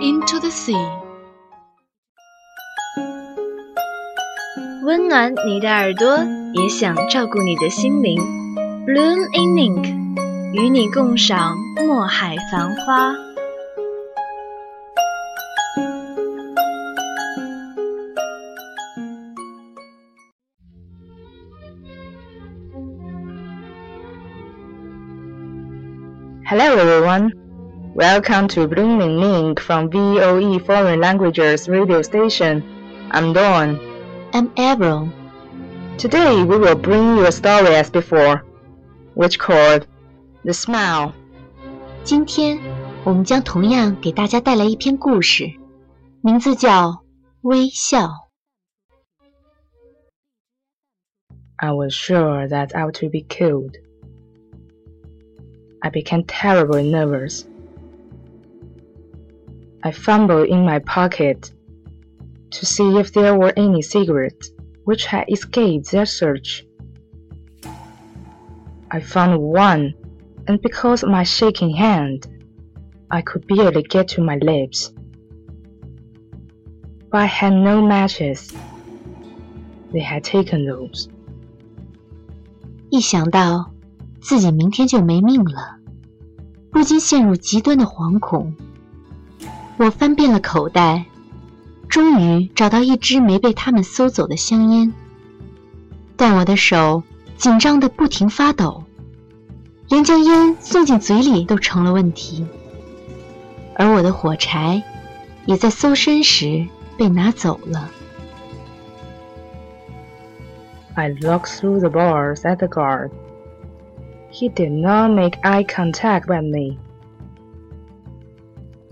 into the sea. 温暖你的耳朵，也想照顾你的心灵。Bloom in Ink，与你共赏墨海繁花。Hello everyone. Welcome to Bloom in Ink from VOE Foreign Languages radio station. I'm Dawn. I'm Avril. Today we will bring you a story as before, which called The Smile. 今天我们将同样给大家带来一篇故事，名字叫《微笑》。I was sure that I would be killed. I became terribly nervous. I fumbled in my pocket to see if there were any cigarettes which had escaped their search. I found one, and because of my shaking hand, I could barely get to my lips. But I had no matches. They had taken those. 一想到自己明天就没命了，不禁陷入极端的惶恐。 我翻遍了口袋，终于找到一支没被他们搜走的香烟，但我的手紧张的不停发抖，连将烟送进嘴里都成了问题。而我的火柴也在搜身时被拿走了。I looked through the bars at the guard. He did not make eye contact with me.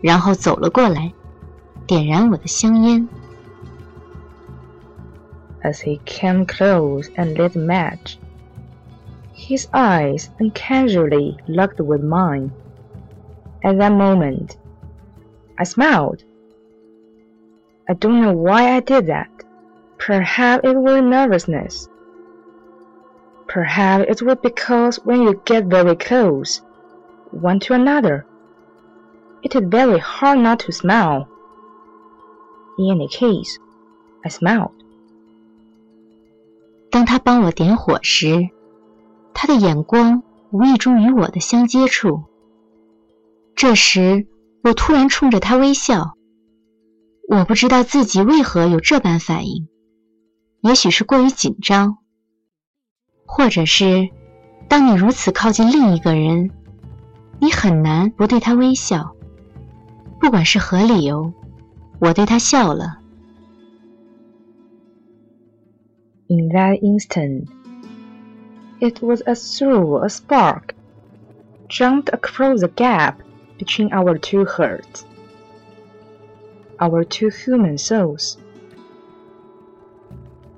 然后走了过来，点燃我的香烟。 As he came close and lit a match, his eyes uncasually locked with mine. At that moment, I smiled. I don't know why I did that. Perhaps it was nervousness. Perhaps it was because when you get very close, one to another, it is very hard not to smile. In any case, I smiled. 当他帮我点火时，他的眼光无意中与我的相接触。这时，我突然冲着他微笑。我不知道自己为何有这般反应，也许是过于紧张，或者是当你如此靠近另一个人，你很难不对他微笑。不管是何理由，我对他笑了。 In that instant, it was as though a spark jumped across the gap between our two hearts, our two human souls.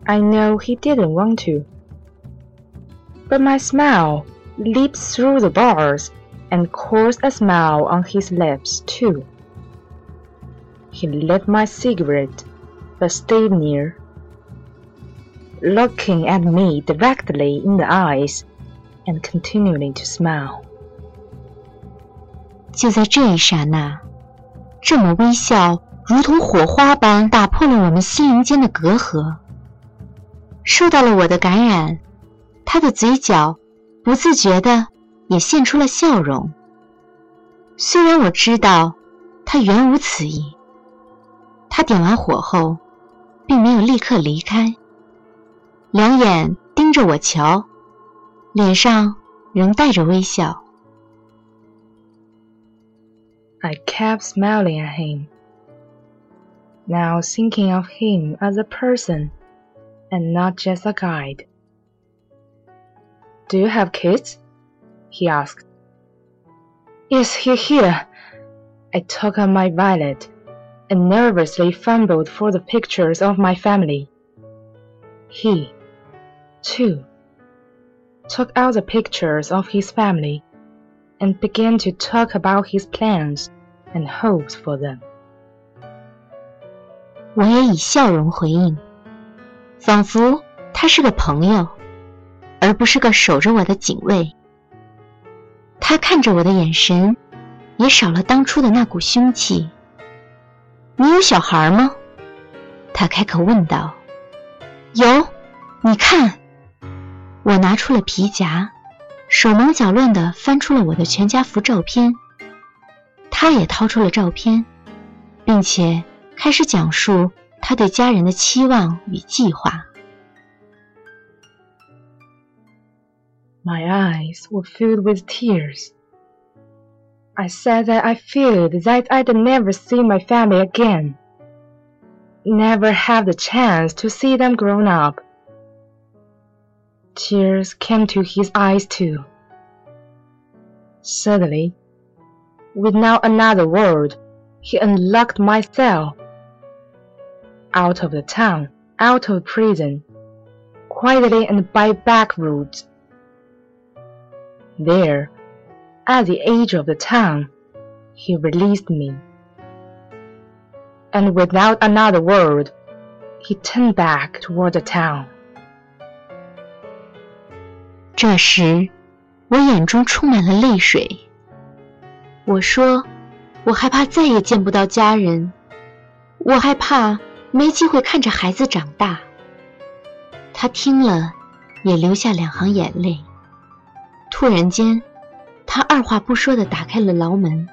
I know he didn't want to, but my smile leaped through the bars and caused a smile on his lips, too. He lit my cigarette, but stayed near, looking at me directly in the eyes and continuing to smile. 就在这一刹那，这抹微笑如同火花般打破了我们心灵间的隔阂。受到了我的感染，他的嘴角不自觉的也现出了笑容。虽然我知道他原无此意，点完火后，并没有立刻离开，两眼盯着我瞧，脸上仍带着微笑。I kept smiling at him, now thinking of him as a person and not just a guide. Do you have kids? he asked. Yes, here, here. I took out my violet and nervously fumbled for the pictures of my family. He, too, took out the pictures of his family and began to talk about his plans and hopes for them. 我也以笑容回应，仿佛他是个朋友，而不是个守着我的警卫。他看着我的眼神，也少了当初的那股凶气。 你有小孩吗？他开口问道。有，你看。我拿出了皮夹。手忙脚乱地翻出了我的全家福照片，他也掏出了照片，并且开始讲述他对家人的期望与计划。My eyes were filled with tears. I said that I feared that I'd never see my family again, never have the chance to see them grown up. Tears came to his eyes too. Suddenly, without another word, he unlocked my cell. Out of the town, out of prison, quietly and by back roads. There, at the edge of the town, he released me. And without another word, he turned back toward the town. 这时，我眼中充满了泪水。我说：“我害怕再也见不到家人，我害怕没机会看着孩子长大。”他听了，也流下两行眼泪。突然间，他二话不说地打开了牢门，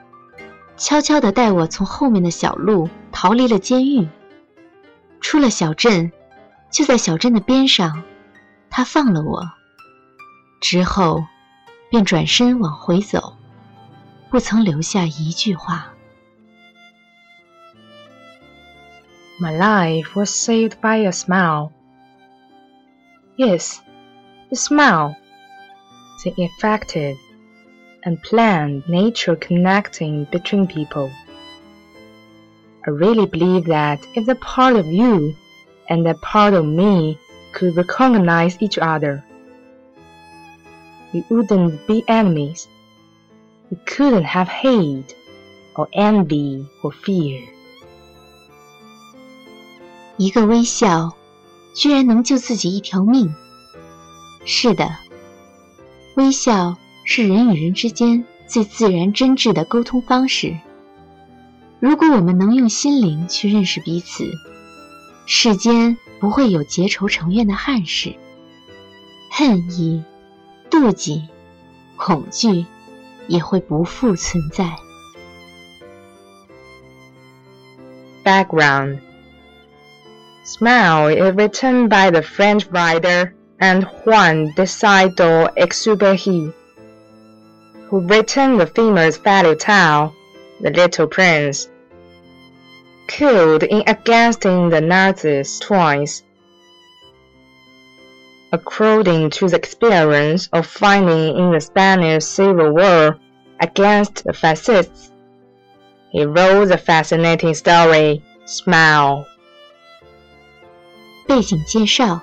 悄悄地带我从后面的小路逃离了监狱，出了小镇。就在小镇的边上，他放了我。之后，便转身往回走，不曾留下一句话。My life was saved by a smile. Yes, the smile. The effective and planned nature connecting between people. I really believe that if the part of you and that part of me could recognize each other, we wouldn't be enemies. We couldn't have hate or envy or fear. 一个微笑，居然能救自己一条命。是的，微笑 是人与人之间最自然真挚的沟通方式。如果我们能用心灵去认识彼此，世间不会有结仇成怨的憾事，恨意。妒忌、恐惧也会不复存在。Background Smile is written by the French writer and Juan de Saint-Exupéry, who written the famous fairy tale The Little Prince. Killed in against the Nazis twice, according to the experience of fighting in the Spanish Civil War against the fascists. He wrote the fascinating story Smile. 背景介绍：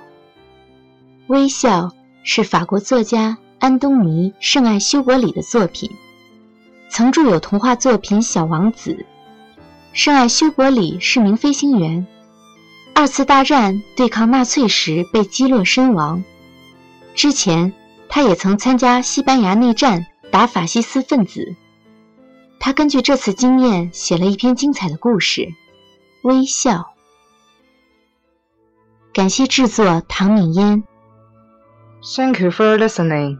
微笑是法国作家 安东尼·圣爱修伯里的作品，曾著有童话作品《小王子》。圣爱修伯里是名飞行员，二次大战对抗纳粹时被击落身亡。之前，他也曾参加西班牙内战，打法西斯分子。他根据这次经验写了一篇精彩的故事《微笑》。感谢制作唐敏嫣。Thank you for listening.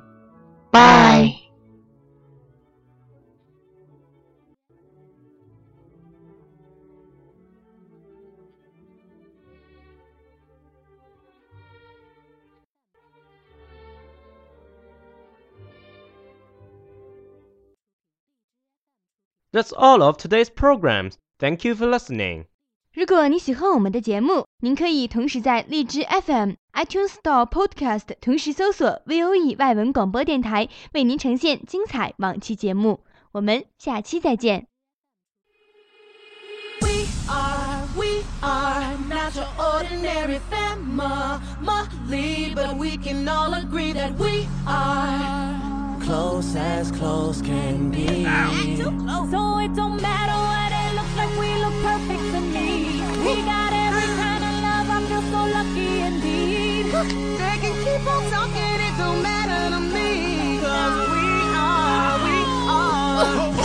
Bye. That's all of today's programs. Thank you for listening. 如果你喜欢我们的节目， 您可以同时在荔枝 FM、iTunes Store、Podcast 同时搜索 VOE 外文广播电台，为您呈现精彩往期节目。我们下期再见。We are, we are not your ordinary family, but we can all agree that we are close as close can be. So it don't matter what it looks like, we look perfect to me. they can keep on talking, it don't matter to me. Cause we are, we are. Oh,